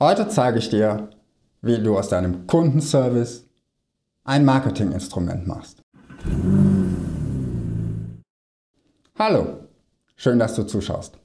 Heute zeige ich dir, wie du aus deinem Kundenservice ein Marketinginstrument machst. Hallo, schön, dass du zuschaust.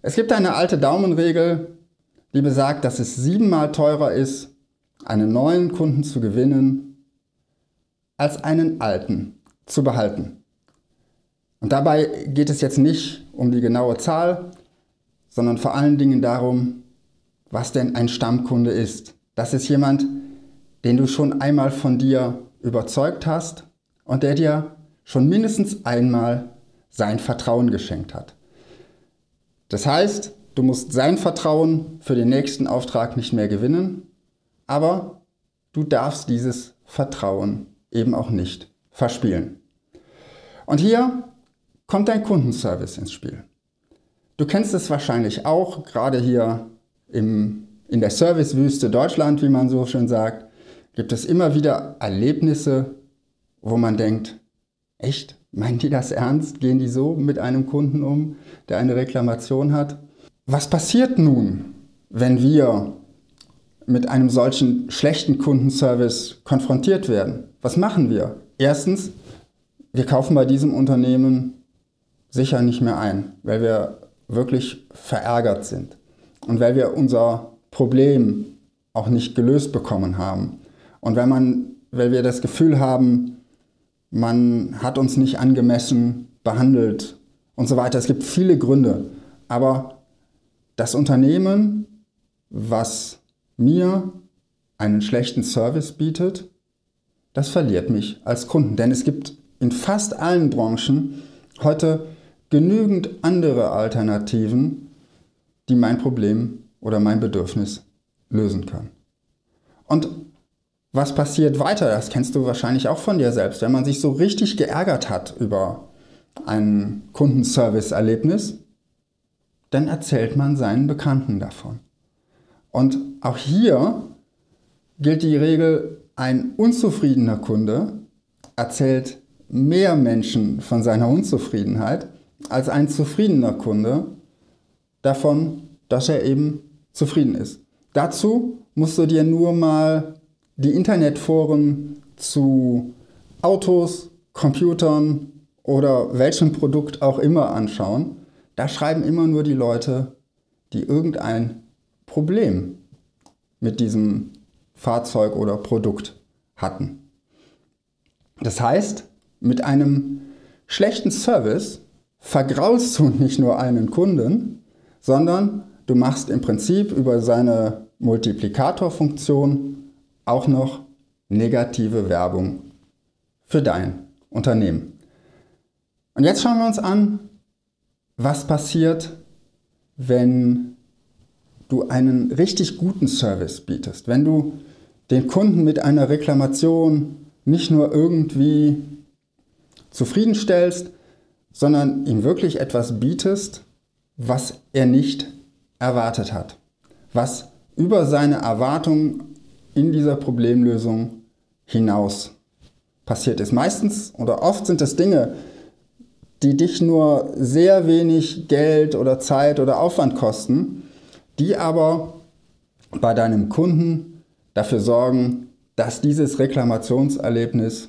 Es gibt eine alte Daumenregel, die besagt, dass es siebenmal teurer ist, einen neuen Kunden zu gewinnen, als einen alten zu behalten. Und dabei geht es jetzt nicht um die genaue Zahl, sondern vor allen Dingen darum, was denn ein Stammkunde ist. Das ist jemand, den du schon einmal von dir überzeugt hast und der dir schon mindestens einmal sein Vertrauen geschenkt hat. Das heißt, du musst sein Vertrauen für den nächsten Auftrag nicht mehr gewinnen, aber du darfst dieses Vertrauen eben auch nicht verspielen. Und hier kommt dein Kundenservice ins Spiel. Du kennst es wahrscheinlich auch, gerade hier im, in der Servicewüste Deutschland, wie man so schön sagt, gibt es immer wieder Erlebnisse, wo man denkt, echt, meinen die das ernst? Gehen die so mit einem Kunden um, der eine Reklamation hat? Was passiert nun, wenn wir mit einem solchen schlechten Kundenservice konfrontiert werden? Was machen wir? Erstens, wir kaufen bei diesem Unternehmen sicher nicht mehr ein, weil wir wirklich verärgert sind und weil wir unser Problem auch nicht gelöst bekommen haben. Und wenn man, weil wir das Gefühl haben, man hat uns nicht angemessen behandelt und so weiter. Es gibt viele Gründe. Aber das Unternehmen, was mir einen schlechten Service bietet, das verliert mich als Kunden. Denn es gibt in fast allen Branchen heute genügend andere Alternativen, die mein Problem oder mein Bedürfnis lösen können. Und was passiert weiter? Das kennst du wahrscheinlich auch von dir selbst. Wenn man sich so richtig geärgert hat über ein Kundenservice-Erlebnis, dann erzählt man seinen Bekannten davon. Und auch hier gilt die Regel, ein unzufriedener Kunde erzählt mehr Menschen von seiner Unzufriedenheit als ein zufriedener Kunde davon, dass er eben zufrieden ist. Dazu musst du dir nur mal die Internetforen zu Autos, Computern oder welchem Produkt auch immer anschauen. Da schreiben immer nur die Leute, die irgendein Problem mit diesem Fahrzeug oder Produkt hatten. Das heißt, mit einem schlechten Service vergraulst du nicht nur einen Kunden, sondern du machst im Prinzip über seine Multiplikatorfunktion auch noch negative Werbung für dein Unternehmen. Und jetzt schauen wir uns an, was passiert, wenn du einen richtig guten Service bietest, wenn du den Kunden mit einer Reklamation nicht nur irgendwie zufriedenstellst, sondern ihm wirklich etwas bietest, was er nicht erwartet hat, was über seine Erwartungen in dieser Problemlösung hinaus passiert ist. Meistens oder oft sind es Dinge, die dich nur sehr wenig Geld oder Zeit oder Aufwand kosten, die aber bei deinem Kunden dafür sorgen, dass dieses Reklamationserlebnis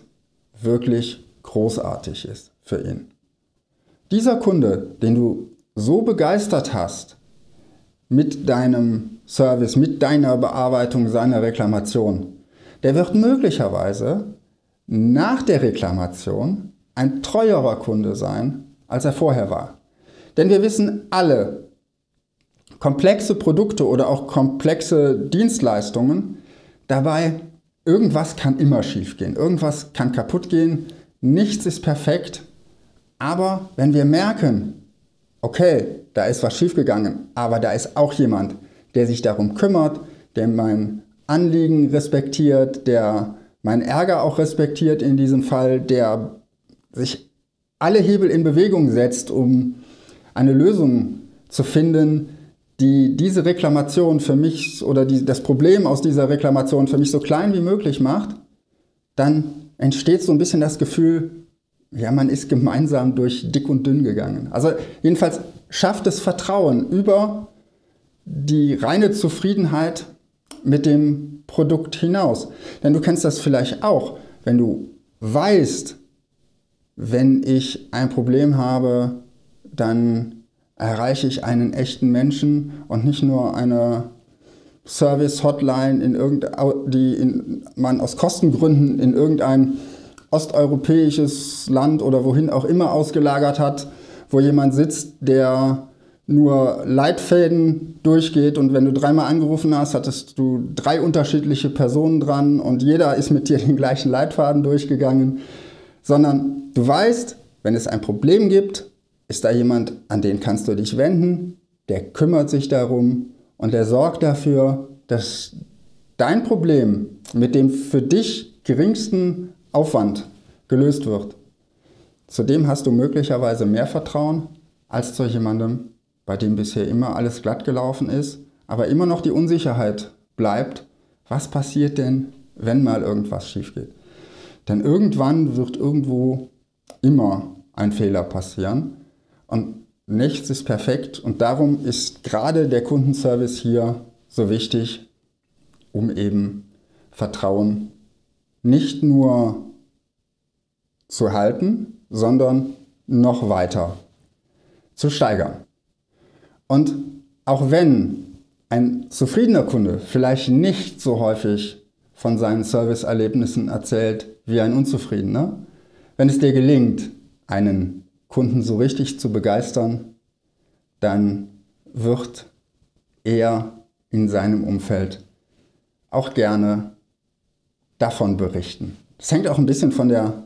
wirklich großartig ist für ihn. Dieser Kunde, den du so begeistert hast mit deinem Service, mit deiner Bearbeitung seiner Reklamation, der wird möglicherweise nach der Reklamation ein treuerer Kunde sein, als er vorher war. Denn wir wissen alle, komplexe Produkte oder auch komplexe Dienstleistungen, dabei irgendwas kann immer schiefgehen, irgendwas kann kaputt gehen, nichts ist perfekt aber wenn wir merken, okay, da ist was schiefgegangen, aber da ist auch jemand, der sich darum kümmert, der mein Anliegen respektiert, der meinen Ärger auch respektiert in diesem Fall, der sich alle Hebel in Bewegung setzt, um eine Lösung zu finden, die diese Reklamation für mich oder die, das Problem aus dieser Reklamation für mich so klein wie möglich macht, dann entsteht so ein bisschen das Gefühl, ja, man ist gemeinsam durch dick und dünn gegangen. Also jedenfalls schafft es Vertrauen über die reine Zufriedenheit mit dem Produkt hinaus. Denn du kennst das vielleicht auch, wenn du weißt, wenn ich ein Problem habe, dann erreiche ich einen echten Menschen und nicht nur eine Service-Hotline, in die in, man aus Kostengründen in irgendein osteuropäisches Land oder wohin auch immer ausgelagert hat, wo jemand sitzt, der nur Leitfäden durchgeht und wenn du dreimal angerufen hast, hattest du drei unterschiedliche Personen dran und jeder ist mit dir den gleichen Leitfaden durchgegangen, sondern du weißt, wenn es ein Problem gibt, ist da jemand, an den kannst du dich wenden, der kümmert sich darum und der sorgt dafür, dass dein Problem mit dem für dich geringsten Aufwand gelöst wird. Zudem hast du möglicherweise mehr Vertrauen als zu jemandem, bei dem bisher immer alles glatt gelaufen ist, aber immer noch die Unsicherheit bleibt, was passiert denn, wenn mal irgendwas schief geht. Denn irgendwann wird irgendwo immer ein Fehler passieren und nichts ist perfekt und darum ist gerade der Kundenservice hier so wichtig, um eben Vertrauen nicht nur zu halten, sondern noch weiter zu steigern. Und auch wenn ein zufriedener Kunde vielleicht nicht so häufig von seinen Serviceerlebnissen erzählt wie ein unzufriedener, wenn es dir gelingt, einen Kunden so richtig zu begeistern, dann wird er in seinem Umfeld auch gerne davon berichten. Das hängt auch ein bisschen von der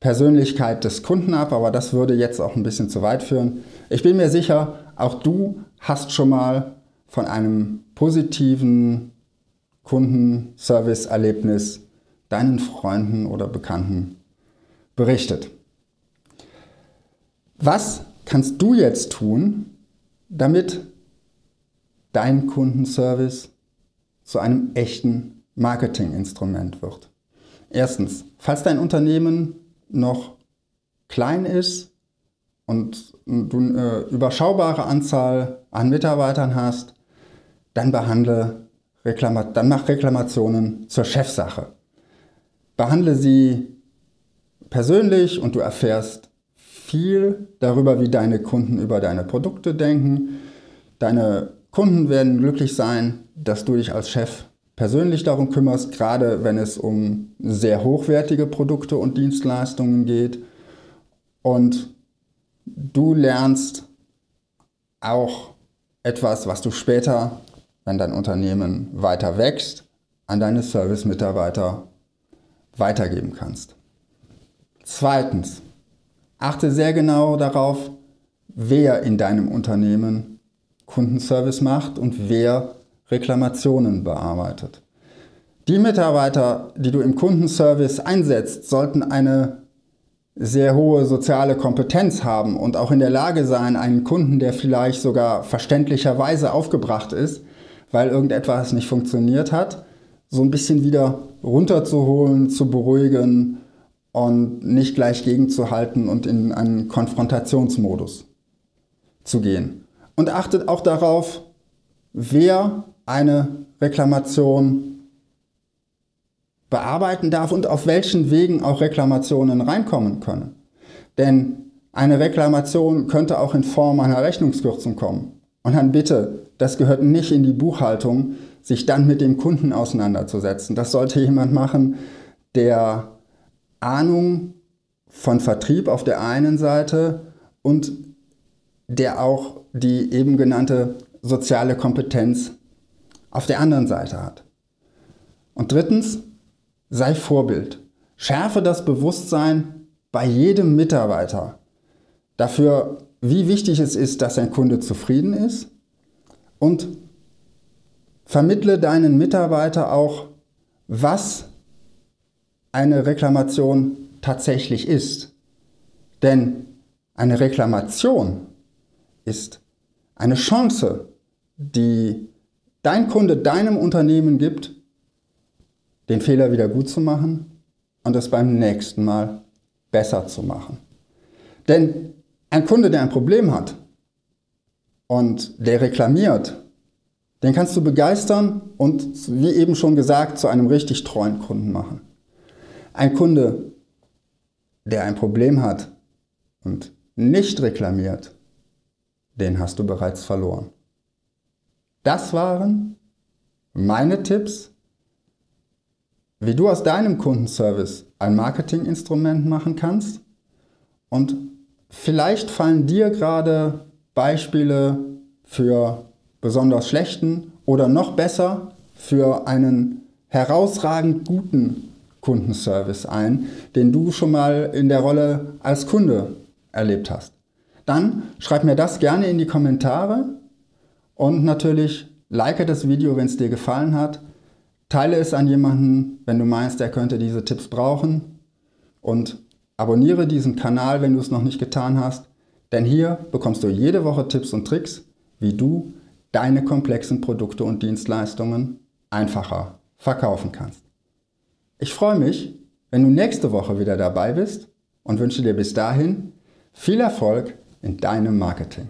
Persönlichkeit des Kunden ab, aber das würde jetzt auch ein bisschen zu weit führen. Ich bin mir sicher, auch du hast schon mal von einem positiven Kundenservice-Erlebnis deinen Freunden oder Bekannten berichtet. Was kannst du jetzt tun, damit dein Kundenservice zu einem echten Marketinginstrument wird? Erstens, falls dein Unternehmen noch klein ist und du eine überschaubare Anzahl an Mitarbeitern hast, dann behandle Reklama dann mach Reklamationen zur Chefsache. Behandle sie persönlich und du erfährst viel darüber, wie deine Kunden über deine Produkte denken. Deine Kunden werden glücklich sein, dass du dich als Chef persönlich darum kümmerst, gerade wenn es um sehr hochwertige Produkte und Dienstleistungen geht. Und du lernst auch etwas, was du später, wenn dein Unternehmen weiter wächst, an deine Service-Mitarbeiter weitergeben kannst. Zweitens, achte sehr genau darauf, wer in deinem Unternehmen Kundenservice macht und wer Reklamationen bearbeitet. Die Mitarbeiter, die du im Kundenservice einsetzt, sollten eine sehr hohe soziale Kompetenz haben und auch in der Lage sein, einen Kunden, der vielleicht sogar verständlicherweise aufgebracht ist, weil irgendetwas nicht funktioniert hat, so ein bisschen wieder runterzuholen, zu beruhigen und nicht gleich gegenzuhalten und in einen Konfrontationsmodus zu gehen. Und achtet auch darauf, wer eine Reklamation bearbeiten darf und auf welchen Wegen auch Reklamationen reinkommen können. Denn eine Reklamation könnte auch in Form einer Rechnungskürzung kommen. Und dann bitte, das gehört nicht in die Buchhaltung, sich dann mit dem Kunden auseinanderzusetzen. Das sollte jemand machen, der Ahnung von Vertrieb auf der einen Seite und der auch die eben genannte soziale Kompetenz auf der anderen Seite hat. Und drittens, sei Vorbild. Schärfe das Bewusstsein bei jedem Mitarbeiter dafür, wie wichtig es ist, dass ein Kunde zufrieden ist und vermittle deinen Mitarbeiter auch, was eine Reklamation tatsächlich ist. Denn eine Reklamation ist eine Chance, die dein Kunde deinem Unternehmen gibt, den Fehler wieder gut zu machen und es beim nächsten Mal besser zu machen. Denn ein Kunde, der ein Problem hat und der reklamiert, Den kannst du begeistern und, wie eben schon gesagt, zu einem richtig treuen Kunden machen. Ein Kunde, der ein Problem hat und nicht reklamiert, den hast du bereits verloren. Das waren meine Tipps, wie du aus deinem Kundenservice ein Marketinginstrument machen kannst. Und vielleicht fallen dir gerade Beispiele für besonders schlechten oder noch besser für einen herausragend guten Kundenservice ein, den du schon mal in der Rolle als Kunde erlebt hast. Dann schreib mir das gerne in die Kommentare und natürlich like das Video, wenn es dir gefallen hat. Teile es an jemanden, wenn du meinst, er könnte diese Tipps brauchen. Und abonniere diesen Kanal, wenn du es noch nicht getan hast. Denn hier bekommst du jede Woche Tipps und Tricks, wie du deine komplexen Produkte und Dienstleistungen einfacher verkaufen kannst. Ich freue mich, wenn du nächste Woche wieder dabei bist und wünsche dir bis dahin viel Erfolg in deinem Marketing.